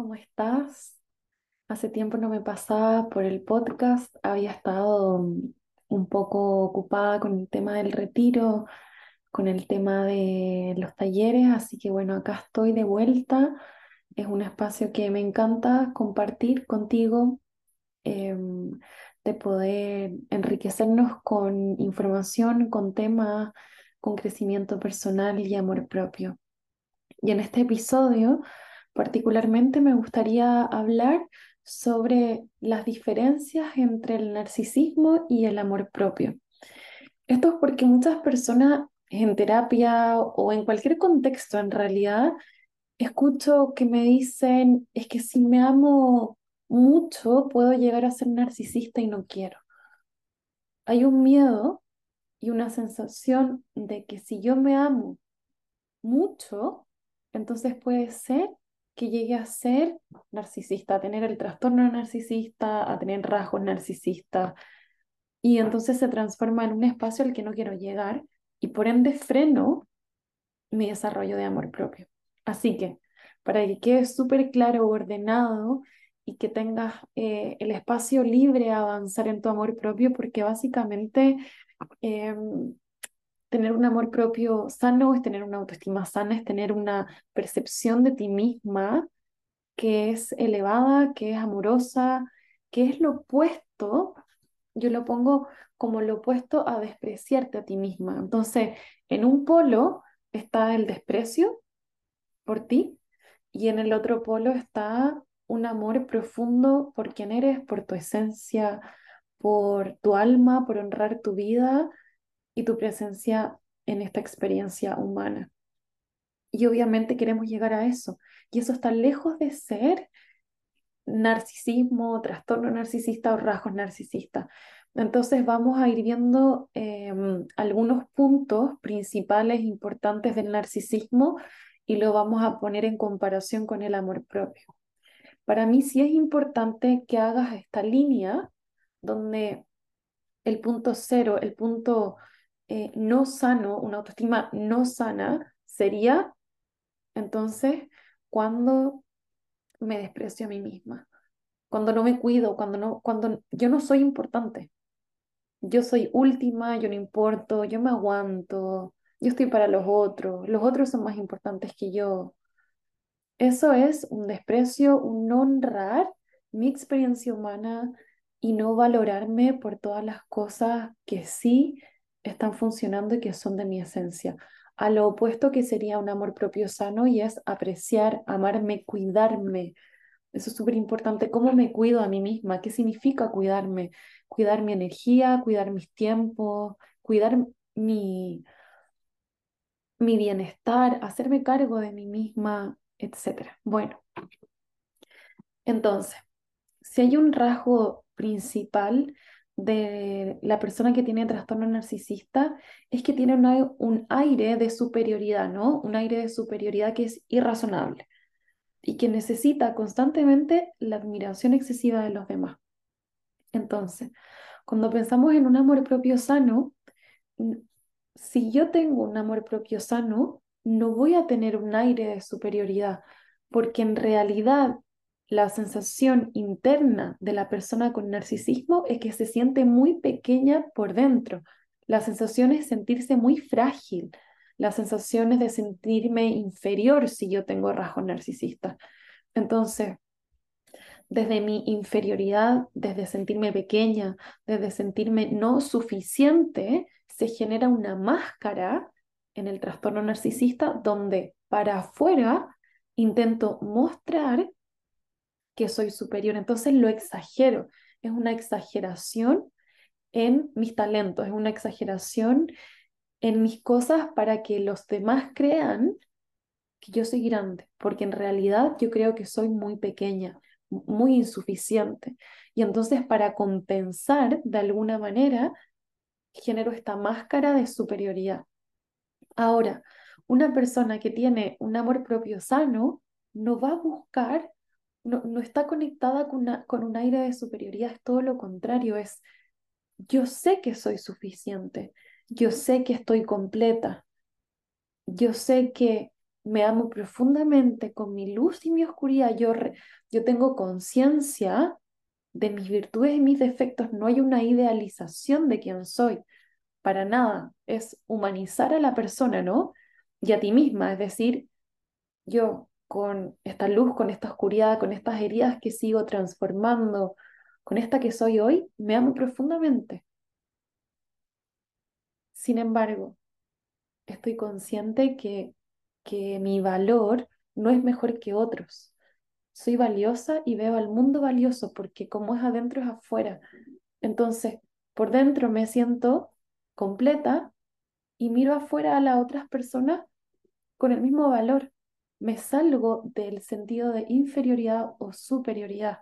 ¿cómo estás? Hace tiempo no me pasaba por el podcast, había estado mm, un poco ocupada con el tema del retiro, con el tema de los talleres, así que bueno, acá estoy de vuelta. Es un espacio que me encanta compartir contigo, em, de poder enriquecernos con información, con temas, con crecimiento personal y amor propio. Y en este episodio particularmente me gustaría hablar sobre las diferencias entre el narcisismo y el amor propio. Esto es porque muchas personas en terapia o en cualquier contexto en realidad escucho que me dicen, es que si me amo mucho puedo llegar a ser narcisista y no quiero. Hay un miedo y una sensación de que si yo me amo mucho, entonces puede ser que llegue a ser narcisista, a tener el trastorno narcisista, a tener rasgos narcisistas, y entonces se transforma en un espacio al que no quiero llegar y por ende freno mi desarrollo de amor propio. Así que, para que quede súper claro, ordenado y que tengas eh, el espacio libre a avanzar en tu amor propio, porque básicamente em, tener un amor propio sano es tener una autoestima sana, es tener una percepción de ti misma que es elevada, que es amorosa, que es lo opuesto, yo lo pongo como lo opuesto a despreciarte a ti misma. Entonces, en un polo está el desprecio por ti y en el otro polo está un amor profundo por quien eres, por tu esencia, por tu alma, por honrar tu vida y tu presencia en esta experiencia humana. Y obviamente queremos llegar a eso. Y eso está lejos de ser narcisismo, trastorno narcisista o rasgos narcisistas. Entonces vamos a ir viendo em, algunos puntos principales importantes del narcisismo y lo vamos a poner en comparación con el amor propio. Para mí sí es importante que hagas esta línea donde el punto cero, el punto eh, no sano, una autoestima no sana, sería entonces cuando me desprecio a mí misma, cuando no me cuido, cuando, no, cuando yo no soy importante. Yo soy última, yo no importo, yo me aguanto, yo estoy para los otros, los otros son más importantes que yo. Eso es un desprecio, un honrar mi experiencia humana y no valorarme por todas las cosas que sí están funcionando y que son de mi esencia. A lo opuesto que sería un amor propio sano y es apreciar, amarme, cuidarme. Eso es súper importante. ¿Cómo me cuido a mí misma? ¿Qué significa cuidarme? Cuidar mi energía, cuidar mis tiempos, cuidar mi, mi bienestar, hacerme cargo de mí misma, etc. Bueno, entonces, si hay un rasgo principal de la persona que tiene trastorno narcisista es que tiene un aire de superioridad, ¿no? Un aire de superioridad que es irrazonable y que necesita constantemente la admiración excesiva de los demás. Entonces, cuando pensamos en un amor propio sano, si yo tengo un amor propio sano, no voy a tener un aire de superioridad, porque en realidad la sensación interna de la persona con narcisismo es que se siente muy pequeña por dentro. La sensación es sentirse muy frágil. La sensación es de sentirme inferior si yo tengo rasgos narcisistas. Entonces, desde mi inferioridad, desde sentirme pequeña, desde sentirme no suficiente, se genera una máscara en el trastorno narcisista donde para afuera intento mostrar que soy superior. Entonces lo exagero, es una exageración en mis talentos, es una exageración en mis cosas para que los demás crean que yo soy grande, porque en realidad yo creo que soy muy pequeña, muy insuficiente. Y entonces para compensar de alguna manera, genero esta máscara de superioridad. Ahora, una persona que tiene un amor propio sano no va a buscar no, está conectada con, con un aire de superioridad, es todo lo contrario, es yo sé que soy suficiente, yo sé que estoy completa, yo sé que me amo profundamente con mi luz y mi oscuridad, yo, yo tengo conciencia de mis virtudes y mis defectos, no hay una idealización de quién soy, para nada, es humanizar a la persona, ¿no? Y a ti misma, es decir, yo con esta luz, con esta oscuridad, con estas heridas que sigo transformando, con esta que soy hoy, me amo profundamente. Sin embargo, estoy consciente que, que mi valor no es mejor que otros. Soy valiosa y veo al mundo valioso porque como es adentro es afuera. Entonces, por dentro me siento completa y miro afuera a las otras personas con el mismo valor. Me salgo del sentido de inferioridad o superioridad.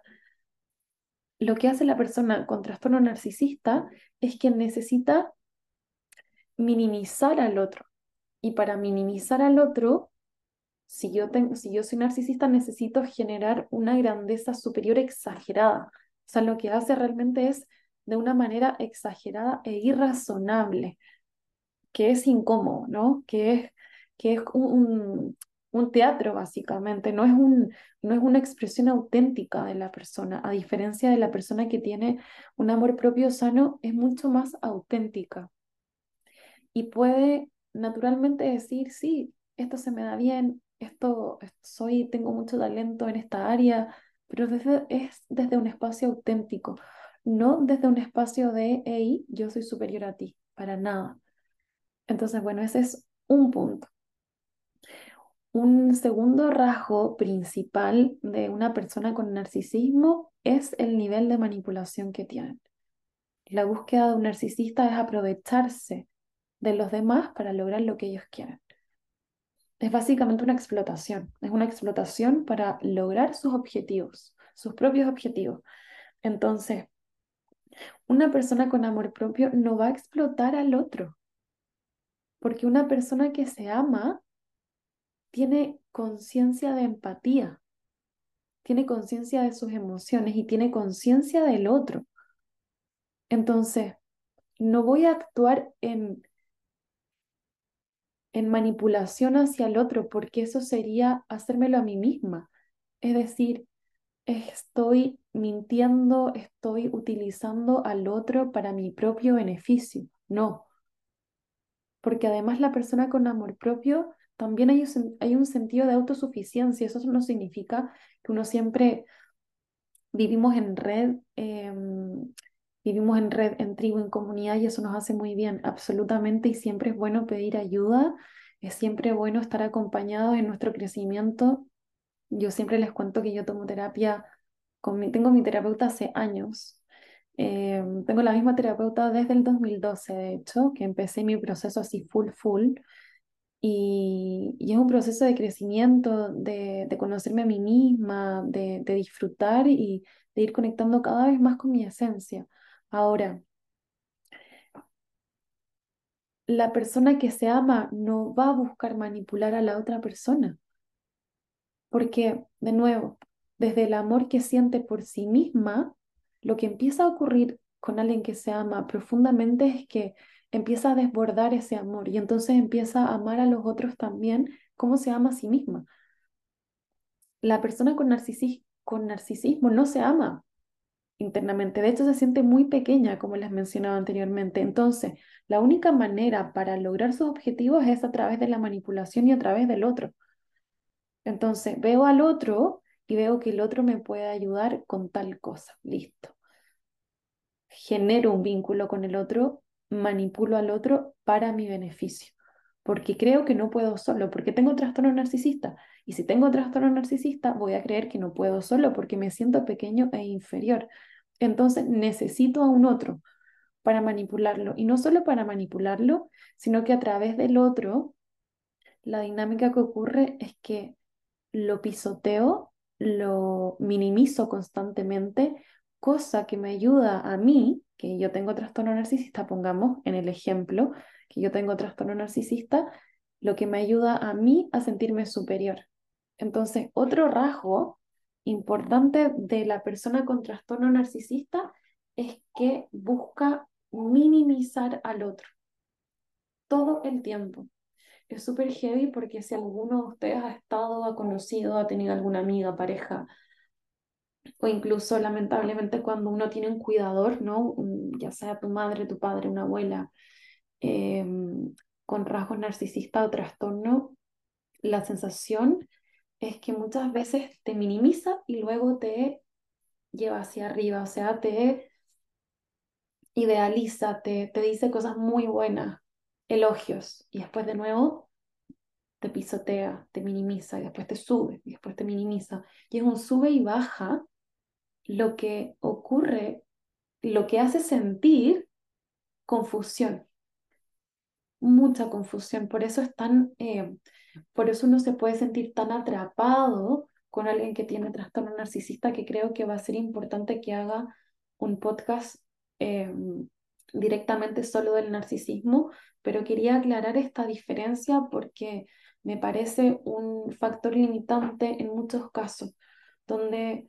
Lo que hace la persona con trastorno narcisista es que necesita minimizar al otro. Y para minimizar al otro, si yo, tengo, si yo soy narcisista, necesito generar una grandeza superior exagerada. O sea, lo que hace realmente es de una manera exagerada e irrazonable, que es incómodo, ¿no? Que es, que es un, un teatro básicamente, no es, un, no es una expresión auténtica de la persona, a diferencia de la persona que tiene un amor propio sano, es mucho más auténtica y puede naturalmente decir, sí, esto se me da bien, esto soy, tengo mucho talento en esta área, pero desde, es desde un espacio auténtico, no desde un espacio de, hey, yo soy superior a ti, para nada. Entonces, bueno, ese es un punto. Un segundo rasgo principal de una persona con narcisismo es el nivel de manipulación que tienen. La búsqueda de un narcisista es aprovecharse de los demás para lograr lo que ellos quieren. Es básicamente una explotación, es una explotación para lograr sus objetivos, sus propios objetivos. Entonces, una persona con amor propio no va a explotar al otro, porque una persona que se ama tiene conciencia de empatía, tiene conciencia de sus emociones y tiene conciencia del otro. Entonces, no voy a actuar en en manipulación hacia el otro, porque eso sería hacérmelo a mí misma. Es decir, estoy mintiendo, estoy utilizando al otro para mi propio beneficio. No. Porque además la persona con amor propio también hay un, hay un sentido de autosuficiencia. Eso no significa que uno siempre vivimos en red, em, vivimos en red, en tribu, en comunidad y eso nos hace muy bien, absolutamente, y siempre es bueno pedir ayuda, es siempre bueno estar acompañados en nuestro crecimiento. Yo siempre les cuento que yo tomo terapia, con tengo mi terapeuta hace años, eh, tengo la misma terapeuta desde el 2012, de hecho, que empecé mi proceso así full, full. Y, y es un proceso de crecimiento, de, de conocerme a mí misma, de, de disfrutar y de ir conectando cada vez más con mi esencia. Ahora, la persona que se ama no va a buscar manipular a la otra persona, porque, de nuevo, desde el amor que siente por sí misma, lo que empieza a ocurrir con alguien que se ama profundamente es que empieza a desbordar ese amor y entonces empieza a amar a los otros también como se ama a sí misma. La persona con, con narcisismo no se ama, internamente. De hecho, se siente muy pequeña, como les mencionaba anteriormente. Entonces, la única manera para lograr sus objetivos es a través de la manipulación y a través del otro. Entonces, veo al otro y veo que el otro me puede ayudar con tal cosa. Listo. Genero un vínculo con el otro, manipulo al otro para mi beneficio. Porque creo que no puedo solo, porque tengo trastorno narcisista. Y si tengo trastorno narcisista, voy a creer que no puedo solo porque me siento pequeño e inferior. Entonces necesito a un otro para manipularlo. Y no solo para manipularlo, sino que a través del otro, la dinámica que ocurre es que lo pisoteo, lo minimizo constantemente, cosa que me ayuda a mí, que yo tengo trastorno narcisista, pongamos en el ejemplo, que yo tengo trastorno narcisista, lo que me ayuda a mí a sentirme superior. Entonces, otro rasgo importante de la persona con trastorno narcisista es que busca minimizar al otro todo el tiempo. Es súper heavy porque si alguno de ustedes ha estado, ha conocido, ha tenido alguna amiga, pareja, o incluso lamentablemente cuando uno tiene un cuidador, ¿no? ya sea tu madre, tu padre, una abuela, em, con rasgos narcisistas o trastorno, la sensación es que muchas veces te minimiza y luego te lleva hacia arriba, o sea, te idealiza, te, te dice cosas muy buenas, elogios, y después de nuevo te pisotea, te minimiza, y después te sube, y después te minimiza. Y es un sube y baja lo que ocurre, lo que hace sentir confusión, mucha confusión. Por eso es tan, eh, por eso uno se puede sentir tan atrapado con alguien que tiene trastorno narcisista que creo que va a ser importante que haga un podcast eh, directamente solo del narcisismo, pero quería aclarar esta diferencia porque me parece un factor limitante en muchos casos, donde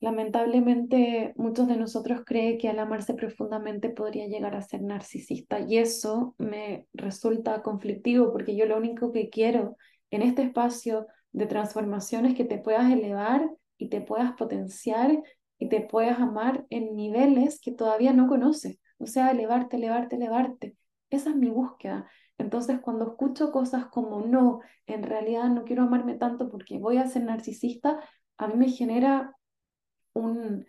lamentablemente muchos de nosotros creen que al amarse profundamente podría llegar a ser narcisista y eso me resulta conflictivo porque yo lo único que quiero en este espacio de transformación es que te puedas elevar y te puedas potenciar y te puedas amar en niveles que todavía no conoces. O sea, elevarte, elevarte, elevarte. Esa es mi búsqueda. Entonces, cuando escucho cosas como no, en realidad no quiero amarme tanto porque voy a ser narcisista, a mí me genera un,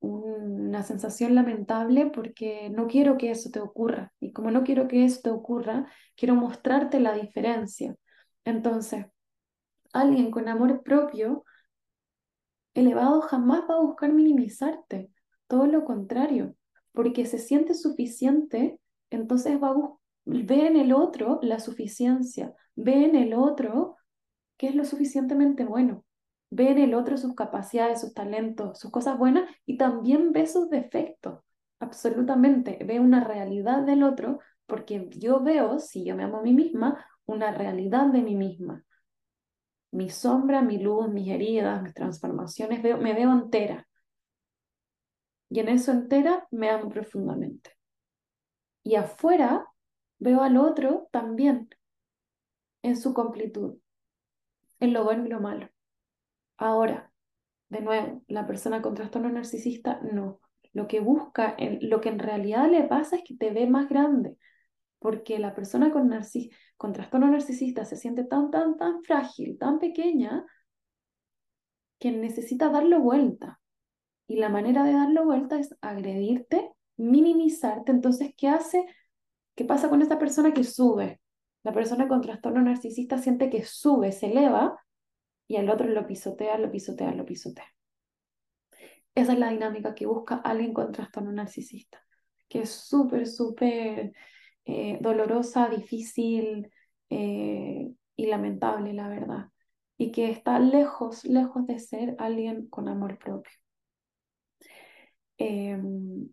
una sensación lamentable porque no quiero que eso te ocurra. Y como no quiero que eso te ocurra, quiero mostrarte la diferencia. Entonces, alguien con amor propio elevado jamás va a buscar minimizarte, todo lo contrario, porque se siente suficiente, entonces va ve en el otro la suficiencia, ve en el otro que es lo suficientemente bueno ve en el otro sus capacidades, sus talentos, sus cosas buenas y también ve sus defectos, absolutamente, ve una realidad del otro porque yo veo, si yo me amo a mí misma, una realidad de mí misma. Mi sombra, mi luz, mis heridas, mis transformaciones, veo, me veo entera. Y en eso entera me amo profundamente. Y afuera veo al otro también, en su completud, en lo bueno y lo malo. Ahora, de nuevo, la persona con trastorno narcisista no. Lo que busca, lo que en realidad le pasa es que te ve más grande, porque la persona con, con trastorno narcisista se siente tan, tan, tan frágil, tan pequeña, que necesita darlo vuelta. Y la manera de darlo vuelta es agredirte, minimizarte. Entonces, ¿qué hace? ¿Qué pasa con esta persona que sube? La persona con trastorno narcisista siente que sube, se eleva, y al otro lo pisotea, lo pisotea, lo pisotea. Esa es la dinámica que busca alguien con trastorno narcisista, que es súper, súper eh, dolorosa, difícil eh, y lamentable, la verdad, y que está lejos, lejos de ser alguien con amor propio. Em,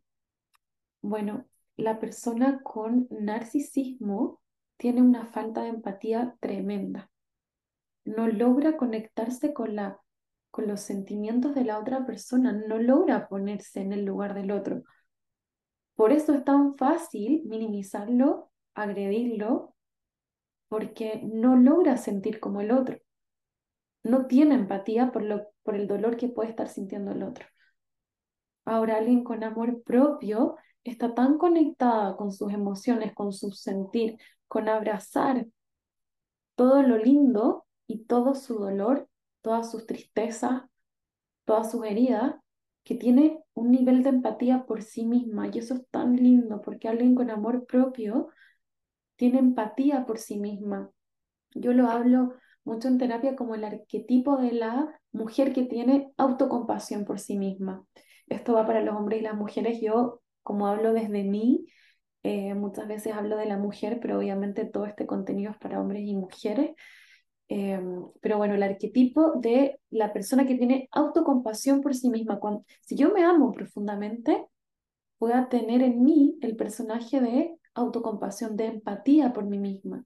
bueno, la persona con narcisismo tiene una falta de empatía tremenda no logra conectarse con, la, con los sentimientos de la otra persona, no logra ponerse en el lugar del otro. Por eso es tan fácil minimizarlo, agredirlo, porque no logra sentir como el otro. No tiene empatía por, lo, por el dolor que puede estar sintiendo el otro. Ahora alguien con amor propio está tan conectada con sus emociones, con su sentir, con abrazar todo lo lindo y todo su dolor, todas sus tristezas, todas sus heridas, que tiene un nivel de empatía por sí misma. Y eso es tan lindo, porque alguien con amor propio tiene empatía por sí misma. Yo lo hablo mucho en terapia como el arquetipo de la mujer que tiene autocompasión por sí misma. Esto va para los hombres y las mujeres. Yo, como hablo desde mí, eh, muchas veces hablo de la mujer, pero obviamente todo este contenido es para hombres y mujeres. Em, pero bueno, el arquetipo de la persona que tiene autocompasión por sí misma. Cuando, si yo me amo profundamente, voy a tener en mí el personaje de autocompasión, de empatía por mí misma.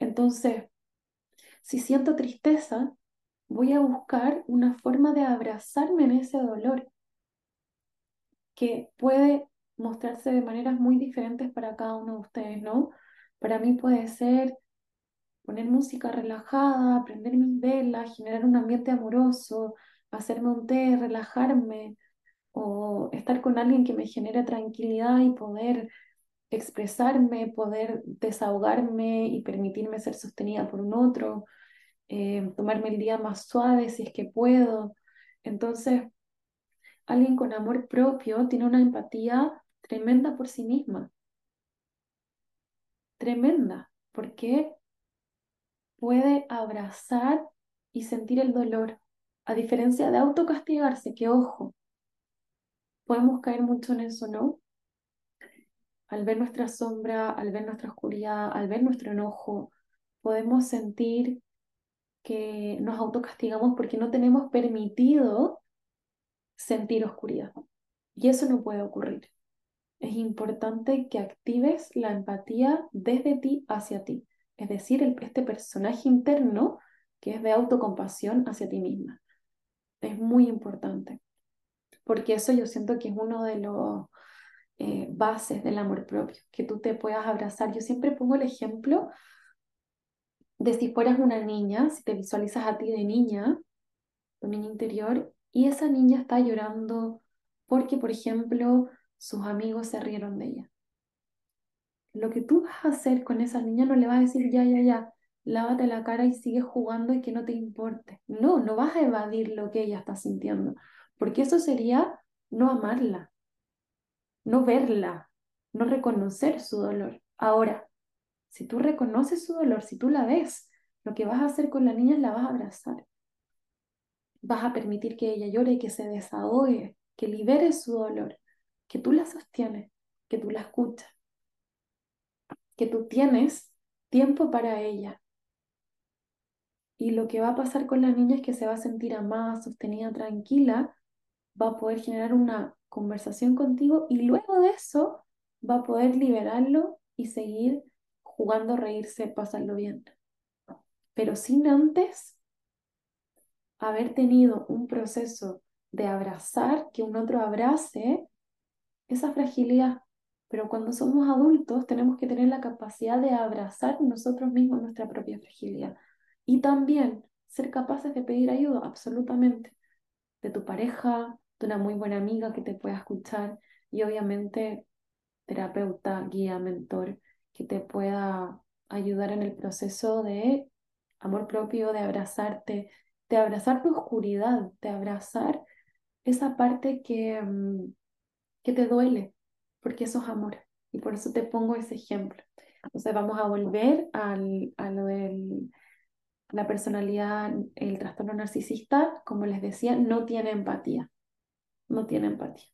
Entonces, si siento tristeza, voy a buscar una forma de abrazarme en ese dolor que puede mostrarse de maneras muy diferentes para cada uno de ustedes, ¿no? Para mí puede ser poner música relajada, prender mis velas, generar un ambiente amoroso, hacerme un té, relajarme o estar con alguien que me genere tranquilidad y poder expresarme, poder desahogarme y permitirme ser sostenida por un otro, eh, tomarme el día más suave si es que puedo. Entonces, alguien con amor propio tiene una empatía tremenda por sí misma. Tremenda, porque puede abrazar y sentir el dolor, a diferencia de autocastigarse, que ojo, podemos caer mucho en eso, ¿no? Al ver nuestra sombra, al ver nuestra oscuridad, al ver nuestro enojo, podemos sentir que nos autocastigamos porque no tenemos permitido sentir oscuridad. Y eso no puede ocurrir. Es importante que actives la empatía desde ti hacia ti. Es decir, este personaje interno que es de autocompasión hacia ti misma. Es muy importante. Porque eso yo siento que es uno de los eh, bases del amor propio, que tú te puedas abrazar. Yo siempre pongo el ejemplo de si fueras una niña, si te visualizas a ti de niña, tu niña interior, y esa niña está llorando porque, por ejemplo, sus amigos se rieron de ella. Lo que tú vas a hacer con esa niña no le vas a decir, ya, ya, ya, lávate la cara y sigue jugando y que no te importe. No, no vas a evadir lo que ella está sintiendo, porque eso sería no amarla, no verla, no reconocer su dolor. Ahora, si tú reconoces su dolor, si tú la ves, lo que vas a hacer con la niña es la vas a abrazar. Vas a permitir que ella llore, que se desahogue, que libere su dolor, que tú la sostienes, que tú la escuchas, que tú tienes tiempo para ella. Y lo que va a pasar con la niña es que se va a sentir amada, sostenida, tranquila, va a poder generar una conversación contigo y luego de eso va a poder liberarlo y seguir jugando, reírse, pasarlo bien. Pero sin antes haber tenido un proceso de abrazar, que un otro abrace esa fragilidad. Pero cuando somos adultos tenemos que tener la capacidad de abrazar nosotros mismos nuestra propia fragilidad. Y también ser capaces de pedir ayuda, absolutamente, de tu pareja, de una muy buena amiga que te pueda escuchar y obviamente terapeuta, guía, mentor que te pueda ayudar en el proceso de amor propio, de abrazarte, de abrazar tu oscuridad, de abrazar esa parte que, mm, que te duele, porque eso es amor. Y por eso te pongo ese ejemplo. Entonces vamos a volver al, a lo de la personalidad, el trastorno narcisista, como les decía, no tiene empatía. No tiene empatía.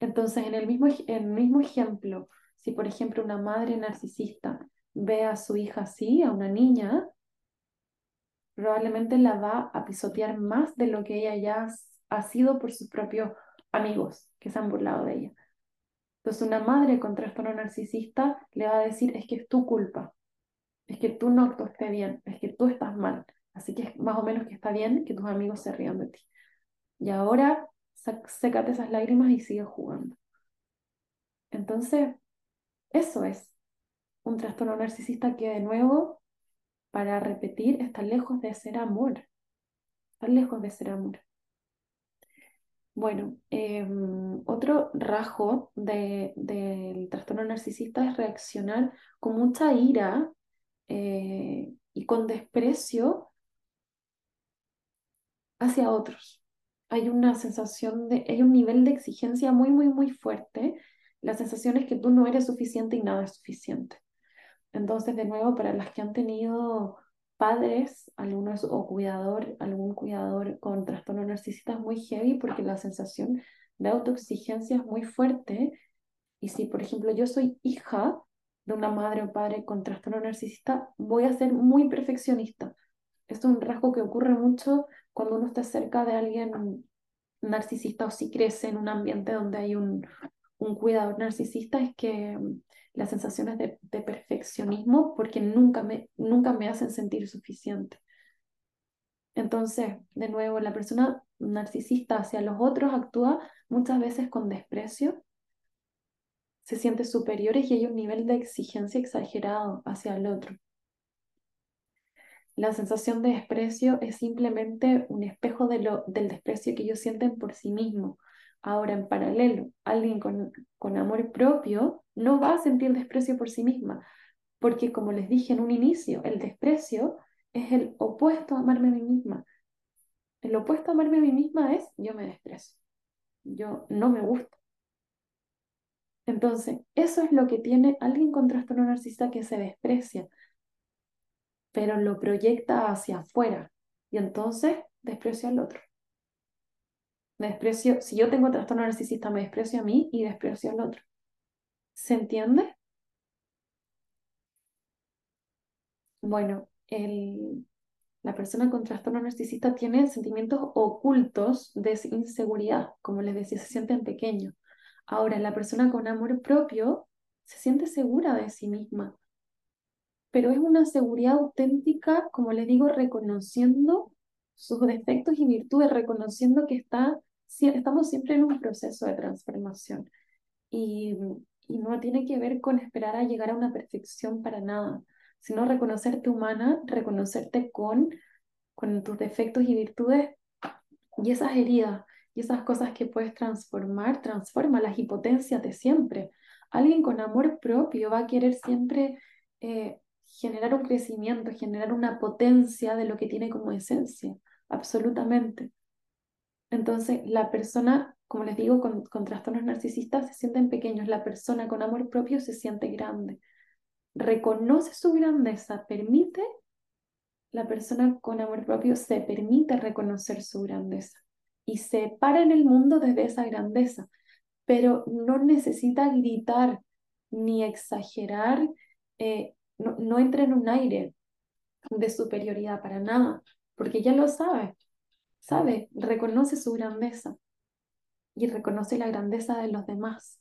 Entonces, en el mismo, en el mismo ejemplo, si, por ejemplo, una madre narcisista ve a su hija así, a una niña, probablemente la va a pisotear más de lo que ella ya ha sido por sus propios amigos que se han burlado de ella. Entonces, una madre con trastorno narcisista le va a decir, es que es tu culpa, es que tú no actuaste bien, es que tú estás mal, así que es más o menos que está bien que tus amigos se rían de ti. Y ahora, sécate esas lágrimas y sigue jugando. Entonces, eso es un trastorno narcisista que de nuevo, para repetir, está lejos de ser amor. Está lejos de ser amor. Bueno, em, otro rasgo del trastorno narcisista es reaccionar con mucha ira eh, y con desprecio hacia otros. Hay una sensación de, hay un nivel de exigencia muy, muy, muy fuerte la sensación es que tú no eres suficiente y nada es suficiente. Entonces, de nuevo, para las que han tenido padres, algunos o cuidador, algún cuidador con trastorno narcisista es muy heavy porque la sensación de autoexigencia es muy fuerte. Y si, por ejemplo, yo soy hija de una madre o padre con trastorno narcisista, voy a ser muy perfeccionista. Esto es un rasgo que ocurre mucho cuando uno está cerca de alguien narcisista o si crece en un ambiente donde hay un, un cuidador narcisista es que mm, las sensaciones de, perfeccionismo porque nunca me, nunca me hacen sentir suficiente. Entonces, de nuevo, la persona narcisista hacia los otros actúa muchas veces con desprecio, se siente superior y hay un nivel de exigencia exagerado hacia el otro. la sensación de desprecio es simplemente un espejo de lo, del desprecio que ellos sienten por sí mismos. Ahora, en paralelo, alguien con, amor propio no va a sentir desprecio por sí misma, porque como les dije en un inicio, el desprecio es el opuesto a amarme a mí misma. El opuesto a amarme a mí misma es yo me desprecio, yo no me gusto. Entonces, eso es lo que tiene alguien con trastorno narcisista que se desprecia, pero lo proyecta hacia afuera y entonces desprecia al otro. Me desprecio, si yo tengo trastorno narcisista, me desprecio a mí y desprecio al otro. ¿Se entiende? Bueno, el, la persona con trastorno narcisista tiene sentimientos ocultos de inseguridad, como les decía, se sienten pequeños. Ahora, la persona con amor propio se siente segura de sí misma, pero es una seguridad auténtica, como les digo, reconociendo sus defectos y virtudes, reconociendo que está, estamos siempre en un proceso de transformación y, y no tiene que ver con esperar a llegar a una perfección para nada, sino reconocerte humana, reconocerte con, tus defectos y virtudes y esas heridas y esas cosas que puedes transformar, transforma las hipotencias de siempre. Alguien con amor propio va a querer siempre eh, generar un crecimiento, generar una potencia de lo que tiene como esencia, absolutamente. Entonces, la persona, como les digo, con, trastornos narcisistas se sienten pequeños, la persona con amor propio se siente grande, reconoce su grandeza, permite, la persona con amor propio se permite reconocer su grandeza y se para en el mundo desde esa grandeza, pero no necesita gritar ni exagerar eh, no, entra en un aire de superioridad para nada, porque ya lo sabe, sabe, reconoce su grandeza y reconoce la grandeza de los demás.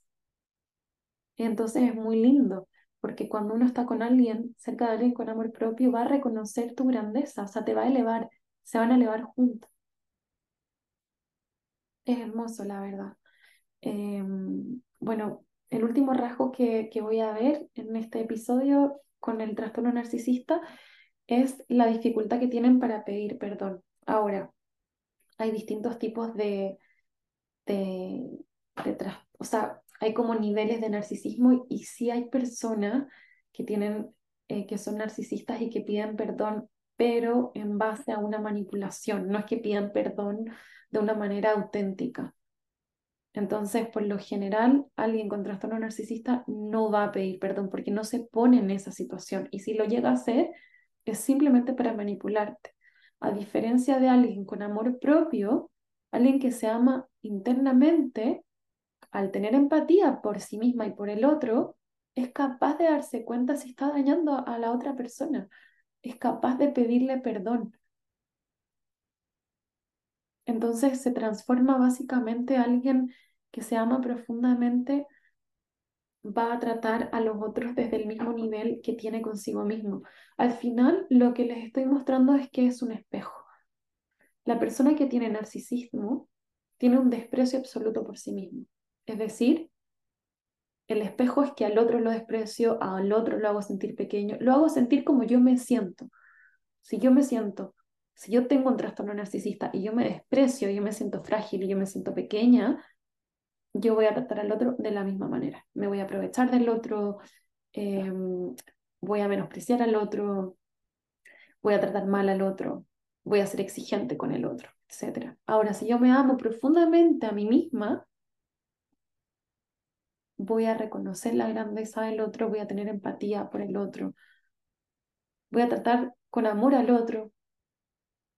Entonces es muy lindo, porque cuando uno está con alguien, cerca de alguien con amor propio, va a reconocer tu grandeza, o sea, te va a elevar, se van a elevar juntos. Es hermoso, la verdad. Em, bueno, el último rasgo que, que voy a ver en este episodio con el trastorno narcisista es la dificultad que tienen para pedir perdón. Ahora, hay distintos tipos de, de, o sea, hay como niveles de narcisismo y sí hay personas que tienen, eh, que son narcisistas y que piden perdón, pero en base a una manipulación, no es que pidan perdón de una manera auténtica. Entonces, por lo general, alguien con trastorno narcisista no va a pedir perdón porque no se pone en esa situación. Y si lo llega a hacer, es simplemente para manipularte. A diferencia de alguien con amor propio, alguien que se ama internamente, al tener empatía por sí misma y por el otro, es capaz de darse cuenta si está dañando a la otra persona. Es capaz de pedirle perdón. Entonces se transforma básicamente alguien que se ama profundamente, va a tratar a los otros desde el mismo nivel que tiene consigo mismo. Al final, lo que les estoy mostrando es que es un espejo. La persona que tiene narcisismo tiene un desprecio absoluto por sí mismo. Es decir, el espejo es que al otro lo desprecio, al otro lo hago sentir pequeño, lo hago sentir como yo me siento. Si yo me siento si yo tengo un trastorno narcisista y yo me desprecio, yo me siento frágil yo me siento pequeña, yo voy a tratar al otro de la misma manera. Me voy a aprovechar del otro, em, voy a menospreciar al otro, voy a tratar mal al otro, voy a ser exigente con el otro, etc. Ahora, si yo me amo profundamente a mí misma, voy a reconocer la grandeza del otro, voy a tener empatía por el otro, voy a tratar con amor al otro,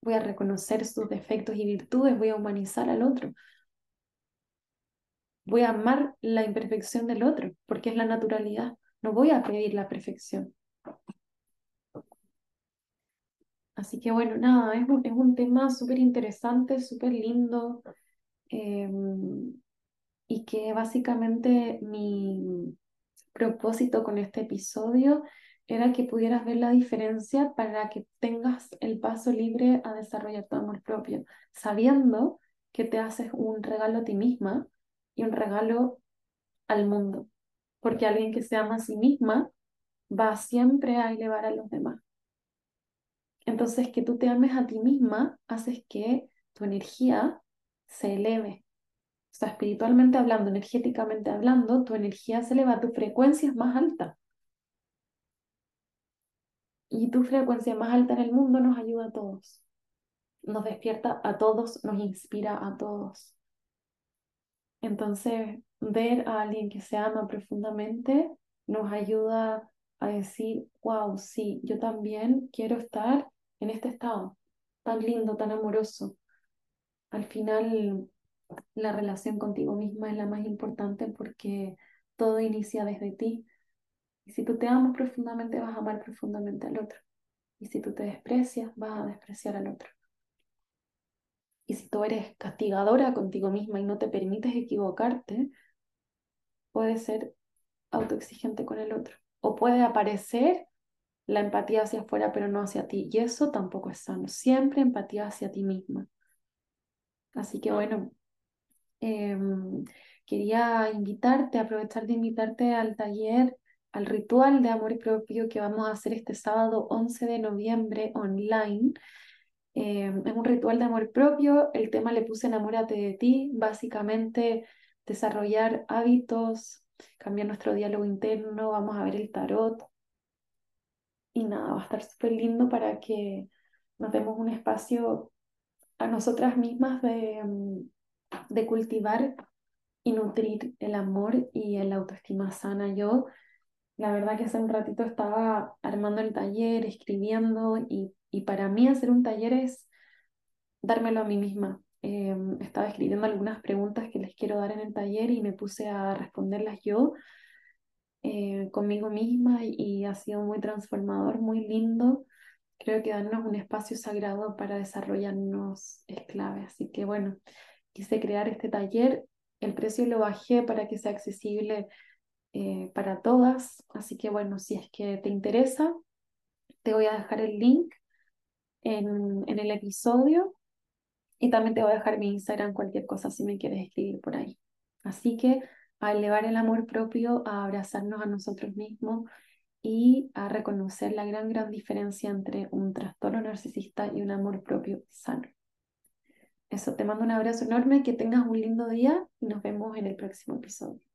voy a reconocer sus defectos y virtudes, voy a humanizar al otro. Voy a amar la imperfección del otro, porque es la naturalidad. No voy a pedir la perfección. Así que bueno, nada, es un, es un tema súper interesante, súper lindo, em, y que básicamente mi propósito con este episodio era que pudieras ver la diferencia para que tengas el paso libre a desarrollar tu amor propio, sabiendo que te haces un regalo a ti misma un regalo al mundo, porque alguien que se ama a sí misma va siempre a elevar a los demás. Entonces, que tú te ames a ti misma haces que tu energía se eleve. O sea, espiritualmente hablando, energéticamente hablando, tu energía se eleva, tu frecuencia es más alta. Y tu frecuencia más alta en el mundo nos ayuda a todos. Nos despierta a todos, nos inspira a todos. Entonces, ver a alguien que se ama profundamente nos ayuda a decir, wow, sí, yo también quiero estar en este estado tan lindo, tan amoroso. Al final, la relación contigo misma es la más importante porque todo inicia desde ti. Y si tú te amas profundamente, vas a amar profundamente al otro. Y si tú te desprecias, vas a despreciar al otro. Y si tú eres castigadora contigo misma y no te permites equivocarte, puedes ser autoexigente con el otro. O puede aparecer la empatía hacia afuera, pero no hacia ti. Y eso tampoco es sano. Siempre empatía hacia ti misma. Así que bueno, em, quería invitarte, aprovechar de invitarte al taller, al ritual de amor propio que vamos a hacer este sábado 11 de noviembre online. Em, es un ritual de amor propio, el tema le puse enamórate de ti, básicamente desarrollar hábitos, cambiar nuestro diálogo interno, vamos a ver el tarot. Y nada, va a estar súper lindo para que nos demos un espacio a nosotras mismas de, mm, de cultivar y nutrir el amor y el autoestima sana. Yo, la verdad que hace un ratito estaba armando el taller, escribiendo y, y para mí hacer un taller es dármelo a mí misma. Em, estaba escribiendo algunas preguntas que les quiero dar en el taller y me puse a responderlas yo eh, conmigo misma y ha sido muy transformador, muy lindo creo que darnos un espacio sagrado para desarrollarnos es clave. Así que bueno, quise crear este taller. El precio lo bajé para que sea accesible eh, para todas. Así que bueno, si es que te interesa, te voy a dejar el link en, en el episodio y también te voy a dejar mi Instagram, cualquier cosa si me quieres escribir por ahí. Así que a elevar el amor propio, a abrazarnos a nosotros mismos y a reconocer la gran, gran diferencia entre un trastorno narcisista y un amor propio sano. Eso, te mando un abrazo enorme, que tengas un lindo día y nos vemos en el próximo episodio.